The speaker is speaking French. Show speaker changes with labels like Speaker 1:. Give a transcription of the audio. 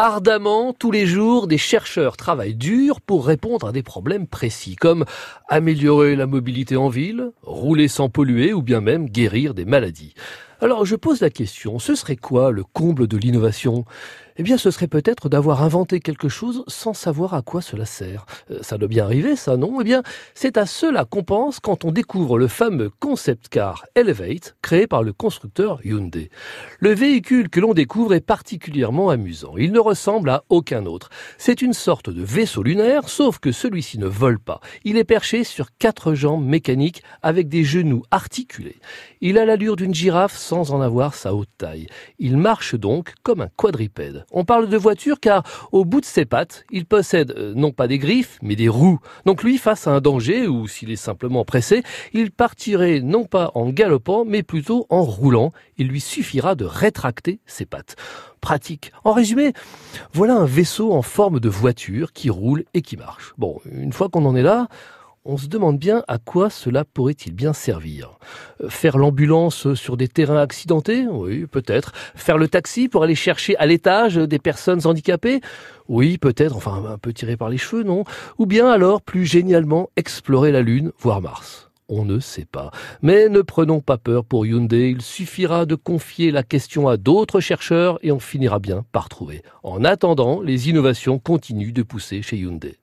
Speaker 1: Ardemment, tous les jours, des chercheurs travaillent dur pour répondre à des problèmes précis, comme améliorer la mobilité en ville, rouler sans polluer ou bien même guérir des maladies. Alors je pose la question, ce serait quoi le comble de l'innovation? Eh bien ce serait peut-être d'avoir inventé quelque chose sans savoir à quoi cela sert. Euh, ça doit bien arriver ça, non? Eh bien c'est à cela qu'on pense quand on découvre le fameux concept car Elevate créé par le constructeur Hyundai. Le véhicule que l'on découvre est particulièrement amusant. Il ne ressemble à aucun autre. C'est une sorte de vaisseau lunaire, sauf que celui-ci ne vole pas. Il est perché sur quatre jambes mécaniques avec des genoux articulés. Il a l'allure d'une girafe sans en avoir sa haute taille. Il marche donc comme un quadripède. On parle de voiture car au bout de ses pattes, il possède euh, non pas des griffes, mais des roues. Donc lui, face à un danger, ou s'il est simplement pressé, il partirait non pas en galopant, mais plutôt en roulant. Il lui suffira de rétracter ses pattes. Pratique. En résumé, voilà un vaisseau en forme de voiture qui roule et qui marche. Bon, une fois qu'on en est là, on se demande bien à quoi cela pourrait-il bien servir. Euh, faire l'ambulance sur des terrains accidentés Oui, peut-être. Faire le taxi pour aller chercher à l'étage des personnes handicapées Oui, peut-être, enfin un peu tiré par les cheveux, non? Ou bien alors, plus génialement, explorer la Lune, voire Mars on ne sait pas. Mais ne prenons pas peur pour Hyundai, il suffira de confier la question à d'autres chercheurs et on finira bien par trouver. En attendant, les innovations continuent de pousser chez Hyundai.